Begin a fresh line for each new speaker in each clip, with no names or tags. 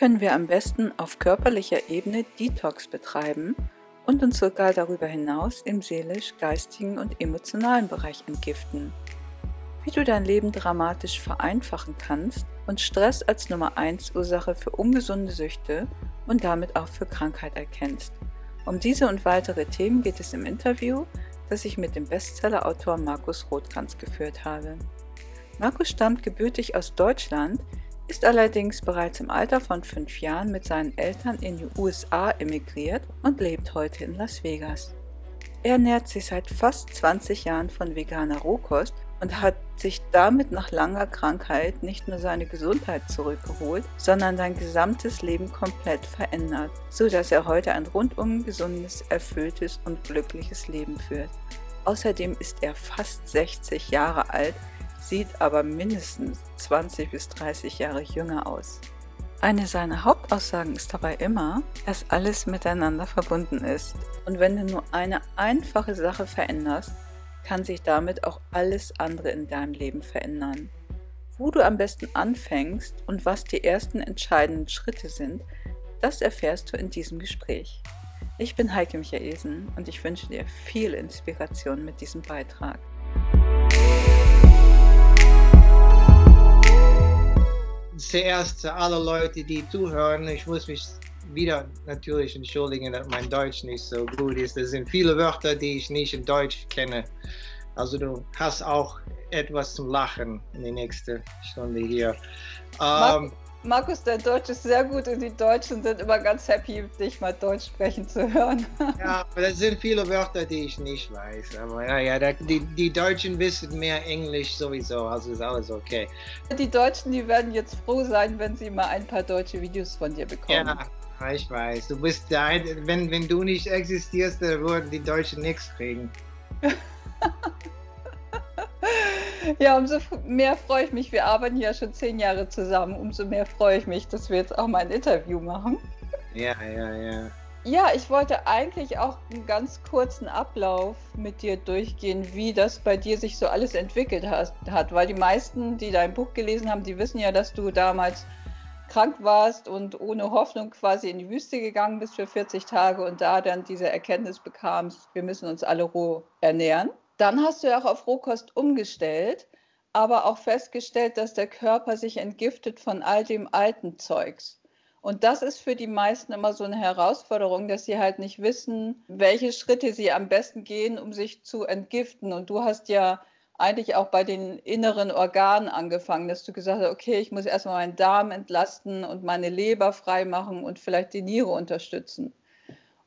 können wir am besten auf körperlicher Ebene Detox betreiben und uns sogar darüber hinaus im seelisch, geistigen und emotionalen Bereich entgiften? Wie du dein Leben dramatisch vereinfachen kannst und Stress als Nummer 1 Ursache für ungesunde Süchte und damit auch für Krankheit erkennst. Um diese und weitere Themen geht es im Interview, das ich mit dem Bestsellerautor Markus Rothkranz geführt habe. Markus stammt gebürtig aus Deutschland, ist allerdings bereits im Alter von fünf Jahren mit seinen Eltern in die USA emigriert und lebt heute in Las Vegas. Er ernährt sich seit fast 20 Jahren von veganer Rohkost und hat sich damit nach langer Krankheit nicht nur seine Gesundheit zurückgeholt, sondern sein gesamtes Leben komplett verändert, so dass er heute ein rundum gesundes, erfülltes und glückliches Leben führt. Außerdem ist er fast 60 Jahre alt sieht aber mindestens 20 bis 30 Jahre jünger aus. Eine seiner Hauptaussagen ist dabei immer, dass alles miteinander verbunden ist. Und wenn du nur eine einfache Sache veränderst, kann sich damit auch alles andere in deinem Leben verändern. Wo du am besten anfängst und was die ersten entscheidenden Schritte sind, das erfährst du in diesem Gespräch. Ich bin Heike Michaelsen und ich wünsche dir viel Inspiration mit diesem Beitrag.
Zuerst zu alle Leute, die zuhören. Ich muss mich wieder natürlich entschuldigen, dass mein Deutsch nicht so gut ist. Es sind viele Wörter, die ich nicht in Deutsch kenne. Also du hast auch etwas zum Lachen in der nächsten Stunde hier.
Ähm, Markus, dein Deutsch ist sehr gut und die Deutschen sind immer ganz happy, dich mal Deutsch sprechen zu hören.
ja, aber das sind viele Wörter, die ich nicht weiß. Aber ja, ja, die, die Deutschen wissen mehr Englisch sowieso, also ist alles okay.
Die Deutschen, die werden jetzt froh sein, wenn sie mal ein paar deutsche Videos von dir bekommen.
Ja, ich weiß. Du bist der, wenn, wenn du nicht existierst, dann würden die Deutschen nichts kriegen.
Ja, umso mehr freue ich mich. Wir arbeiten ja schon zehn Jahre zusammen. Umso mehr freue ich mich, dass wir jetzt auch mal ein Interview machen.
Ja, ja, ja.
Ja, ich wollte eigentlich auch einen ganz kurzen Ablauf mit dir durchgehen, wie das bei dir sich so alles entwickelt hat. Weil die meisten, die dein Buch gelesen haben, die wissen ja, dass du damals krank warst und ohne Hoffnung quasi in die Wüste gegangen bist für 40 Tage und da dann diese Erkenntnis bekamst, wir müssen uns alle roh ernähren. Dann hast du ja auch auf Rohkost umgestellt, aber auch festgestellt, dass der Körper sich entgiftet von all dem alten Zeugs. Und das ist für die meisten immer so eine Herausforderung, dass sie halt nicht wissen, welche Schritte sie am besten gehen, um sich zu entgiften. Und du hast ja eigentlich auch bei den inneren Organen angefangen, dass du gesagt hast, okay, ich muss erstmal meinen Darm entlasten und meine Leber freimachen und vielleicht die Niere unterstützen.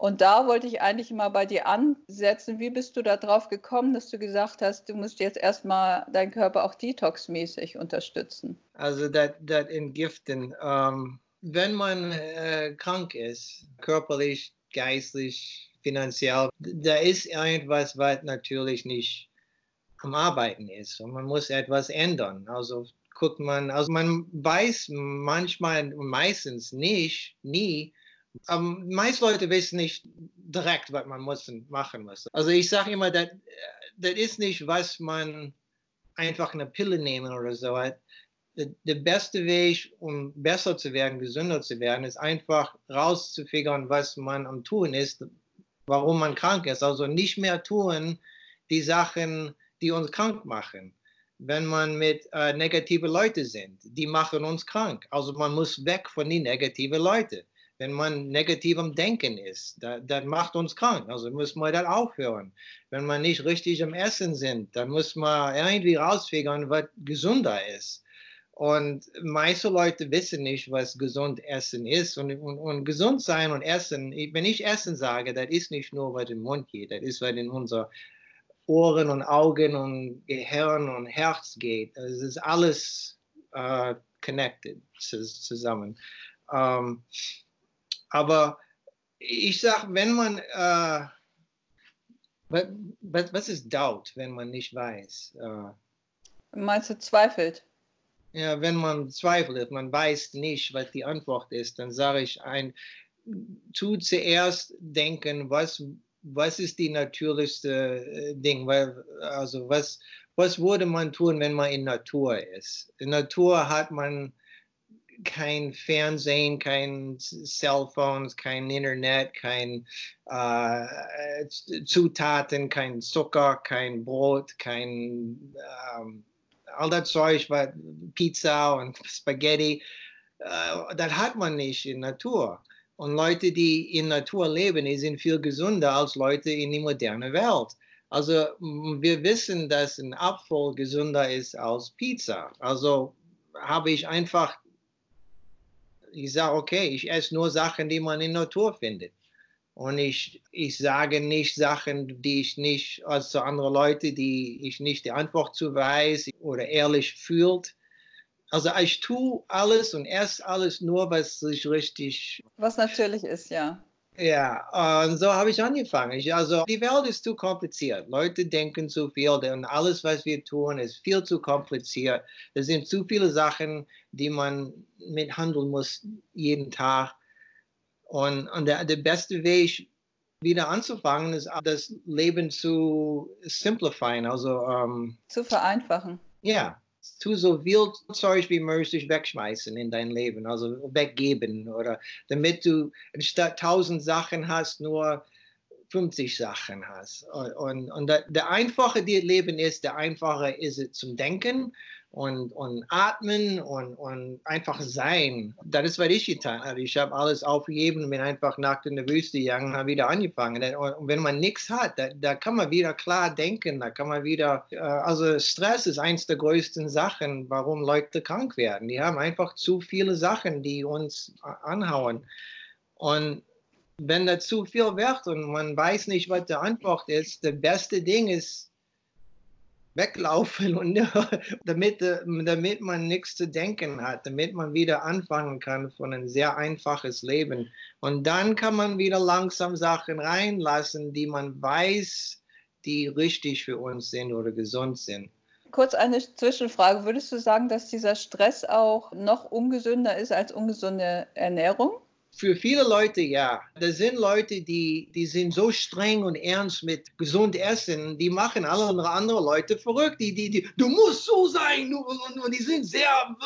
Und da wollte ich eigentlich mal bei dir ansetzen. Wie bist du da drauf gekommen, dass du gesagt hast, du musst jetzt erstmal deinen Körper auch detoxmäßig unterstützen?
Also das Entgiften. Ähm, wenn man äh, krank ist, körperlich, geistlich, finanziell, da ist irgendwas, was natürlich nicht am Arbeiten ist. Und man muss etwas ändern. Also guckt man, also man weiß manchmal meistens nicht, nie, um, ähm, meist Leute wissen nicht direkt, was man muss machen muss. Also ich sage immer, das ist nicht, was man einfach eine Pille nehmen oder so. Der beste Weg, um besser zu werden, gesünder zu werden, ist einfach rauszufigern, was man am Tun ist, warum man krank ist. Also nicht mehr tun die Sachen, die uns krank machen. Wenn man mit äh, negativen Leuten sind, die machen uns krank. Also man muss weg von den negativen Leuten wenn man negativ am Denken ist, das, das macht uns krank. Also muss man das aufhören. Wenn man nicht richtig am Essen sind, dann muss man irgendwie rausfigern, was gesunder ist. Und meiste Leute wissen nicht, was gesund Essen ist. Und, und, und gesund sein und Essen, wenn ich Essen sage, das ist nicht nur, was im Mund geht, das ist, was in unser Ohren und Augen und Gehirn und Herz geht. Es ist alles uh, connected zusammen. Um, aber ich sage, wenn man, äh, was, was, ist Doubt, wenn man nicht weiß?
Äh, Meinst du zweifelt?
Ja, wenn man zweifelt, man weiß nicht, was die Antwort ist, dann sage ich ein, tu zuerst denken, was, was ist die natürlichste äh, Ding, weil, also was, was würde man tun, wenn man in Natur ist? In Natur hat man kein Fernsehen, kein Cellphones, kein Internet, kein äh, Zutaten, kein Zucker, kein Brot, kein ähm, all das Zeug, Pizza und Spaghetti. Äh, das hat man nicht in Natur. Und Leute, die in Natur leben, die sind viel gesünder als Leute in der modernen Welt. Also wir wissen, dass ein Apfel gesünder ist als Pizza. Also habe ich einfach, ich sage, okay, ich esse nur Sachen, die man in der Natur findet. Und ich, ich sage nicht Sachen, die ich nicht, also andere Leute, die ich nicht die Antwort zu weiß oder ehrlich fühlt. Also ich tue alles und esse alles nur, was sich richtig.
Was natürlich ist, ja.
Ja, und so habe ich angefangen. Ich, also die Welt ist zu kompliziert. Leute denken zu viel und alles, was wir tun, ist viel zu kompliziert. Es sind zu viele Sachen, die man mithandeln muss jeden Tag. Und, und der, der beste Weg, wieder anzufangen, ist das Leben zu simplifieren, also
ähm, zu vereinfachen.
Ja, tu so viel Zeug wie möglich wegschmeißen in dein Leben, also weggeben oder damit du statt tausend Sachen hast, nur 50 Sachen hast. Und, und, und der, der einfache Leben ist, der einfache ist es zum Denken und, und atmen und, und einfach sein. Das ist, was ich getan habe. Ich habe alles aufgegeben und bin einfach nackt in der Wüste gegangen und habe wieder angefangen. Und wenn man nichts hat, da, da, kann man wieder klar denken, da kann man wieder, äh, also Stress ist eins der größten Sachen, warum Leute krank werden. Die haben einfach zu viele Sachen, die uns anhauen. Und wenn da zu viel wird und man weiß nicht, was die Antwort ist, das beste Ding ist, weglaufen und damit, damit man nichts zu denken hat, damit man wieder anfangen kann von ein sehr einfaches Leben. Und dann kann man wieder langsam Sachen reinlassen, die man weiß, die richtig für uns sind oder gesund sind.
Kurz eine Zwischenfrage. Würdest du sagen, dass dieser Stress auch noch ungesünder ist als ungesunde Ernährung?
Für viele Leute ja. Da sind Leute, die, die sind so streng und ernst mit gesund essen, die machen alle andere Leute verrückt. Die, die, die, du musst so sein und, und die sind sehr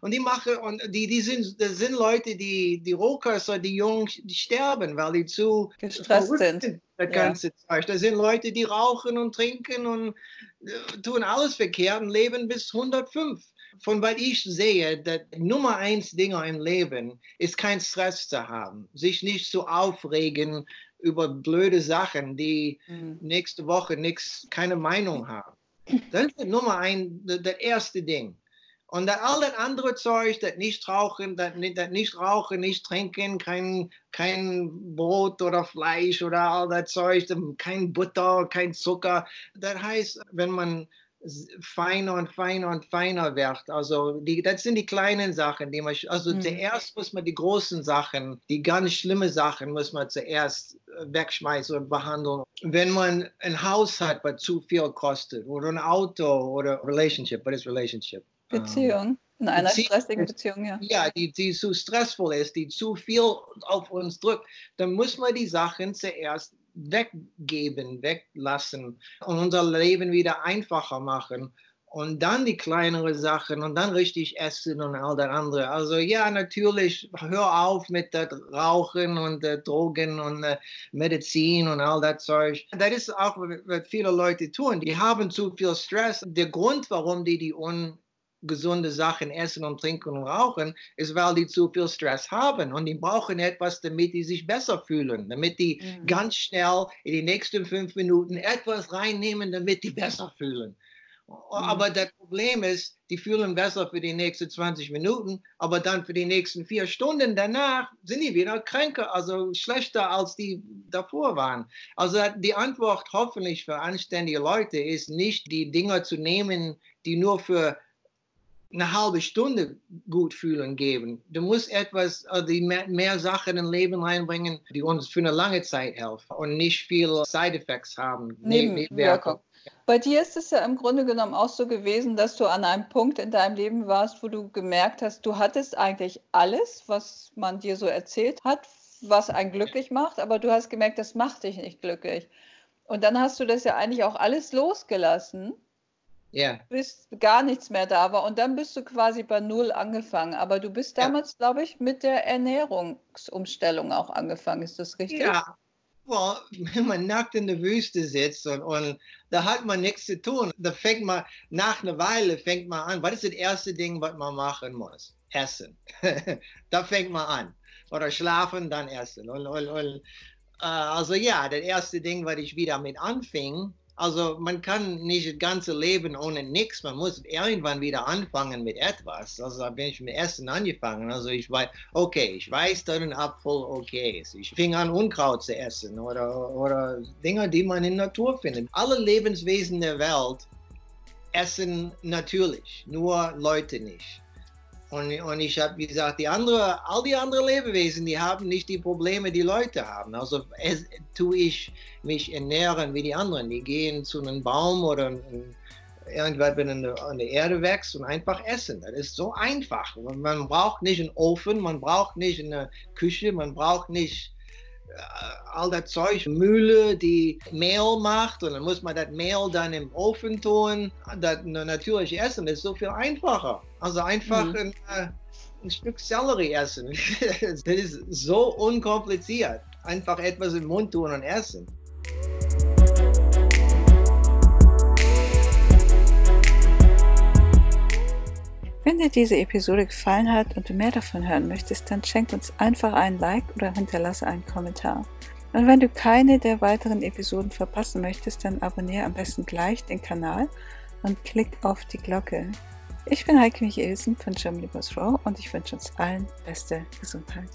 und die machen und die, die sind, das sind Leute, die, die Rohköster, die Jungen, die sterben, weil die zu
gestresst sind.
Das ganze ja. Das sind Leute, die rauchen und trinken und äh, tun alles verkehrt und leben bis 105 von was ich sehe, das Nummer eins Ding im Leben ist kein Stress zu haben, sich nicht zu aufregen über blöde Sachen, die mhm. nächste Woche nichts, keine Meinung haben. Das ist Nummer eins, das erste Ding. Und dann all das andere Zeug, das nicht rauchen, das, das nicht rauchen, nicht trinken, kein, kein Brot oder Fleisch oder all das Zeug, kein Butter, kein Zucker. Das heißt, wenn man feiner und feiner und feiner wird. Also die, das sind die kleinen Sachen, die man, also mhm. zuerst muss man die großen Sachen, die ganz schlimmen Sachen muss man zuerst äh, wegschmeißen und behandeln. Wenn man ein Haus hat, was zu viel kostet oder ein Auto oder Relationship, what is Relationship?
Beziehung. In einer Beziehung, stressigen Beziehung, ja.
Ja, die, die zu stressvoll ist, die zu viel auf uns drückt, dann muss man die Sachen zuerst weggeben, weglassen und unser Leben wieder einfacher machen und dann die kleineren Sachen und dann richtig essen und all das andere. Also ja, natürlich, hör auf mit dem Rauchen und äh, Drogen und äh, Medizin und all das Zeug. Das ist auch, was viele Leute tun. Die haben zu viel Stress. Der Grund, warum die die un gesunde Sachen essen und trinken und rauchen, ist, weil die zu viel Stress haben und die brauchen etwas, damit die sich besser fühlen, damit die mhm. ganz schnell in die nächsten fünf Minuten etwas reinnehmen, damit die besser fühlen. Mhm. Aber das Problem ist, die fühlen besser für die nächsten 20 Minuten, aber dann für die nächsten vier Stunden danach sind die wieder kränker, also schlechter als die davor waren. Also die Antwort hoffentlich für anständige Leute ist nicht, die Dinge zu nehmen, die nur für eine halbe Stunde gut fühlen geben. Du musst etwas, äh, die mehr, mehr Sachen in Leben reinbringen, die uns für eine lange Zeit helfen und nicht viele Side-Effects haben.
Nebenwirkungen. Bei dir ist es ja im Grunde genommen auch so gewesen, dass du an einem Punkt in deinem Leben warst, wo du gemerkt hast, du hattest eigentlich alles, was man dir so erzählt hat, was einen glücklich macht, aber du hast gemerkt, das macht dich nicht glücklich. Und dann hast du das ja eigentlich auch alles losgelassen
Ja.
bis gar nichts mehr da war. Und dann bist du quasi bei Null angefangen. Aber du bist damals, ja. glaube ich, mit der Ernährungsumstellung auch angefangen. Ist das richtig?
Ja. Well, wenn man nackt in der Wüste sitzt und, und da hat man nichts zu tun, da fängt man, nach einer Weile fängt man an, was ist das erste Ding, was man machen muss? Essen. da fängt man an. Oder schlafen, dann essen. Und, und, und, äh, also ja, das erste Ding, was ich wieder mit anfing, also man kann nicht das ganze Leben ohne nichts. Man muss irgendwann wieder anfangen mit etwas. Also da bin ich mit Essen angefangen. Also ich weiß, okay, ich weiß, dass ein Apfel okay ist. Ich fing an, Unkraut zu essen oder, oder Dinge, die man in Natur findet. Alle Lebenswesen der Welt essen natürlich, nur Leute nicht. Und, und ich habe gesagt, die andere, all die anderen Lebewesen, die haben nicht die Probleme, die Leute haben. Also es, tue ich mich ernähren wie die anderen. Die gehen zu einem Baum oder irgendwas, wenn an der Erde wächst und einfach essen. Das ist so einfach. Man braucht nicht einen Ofen, man braucht nicht eine Küche, man braucht nicht all das Zeug, Mühle, die Mehl macht und dann muss man das Mehl dann im Ofen tun. Das natürliche Essen ist so viel einfacher. Also einfach mhm. ein, äh, ein, Stück Sellerie essen. das ist so unkompliziert. Einfach etwas im Mund tun und essen.
Wenn dir diese Episode gefallen hat und du mehr davon hören möchtest, dann schenk uns einfach einen Like oder hinterlasse einen Kommentar. Und wenn du keine der weiteren Episoden verpassen möchtest, dann abonniere am besten gleich den Kanal und klick auf die Glocke. Ich bin Heike Michelsen von Germany Bus Row und ich wünsche uns allen beste Gesundheit.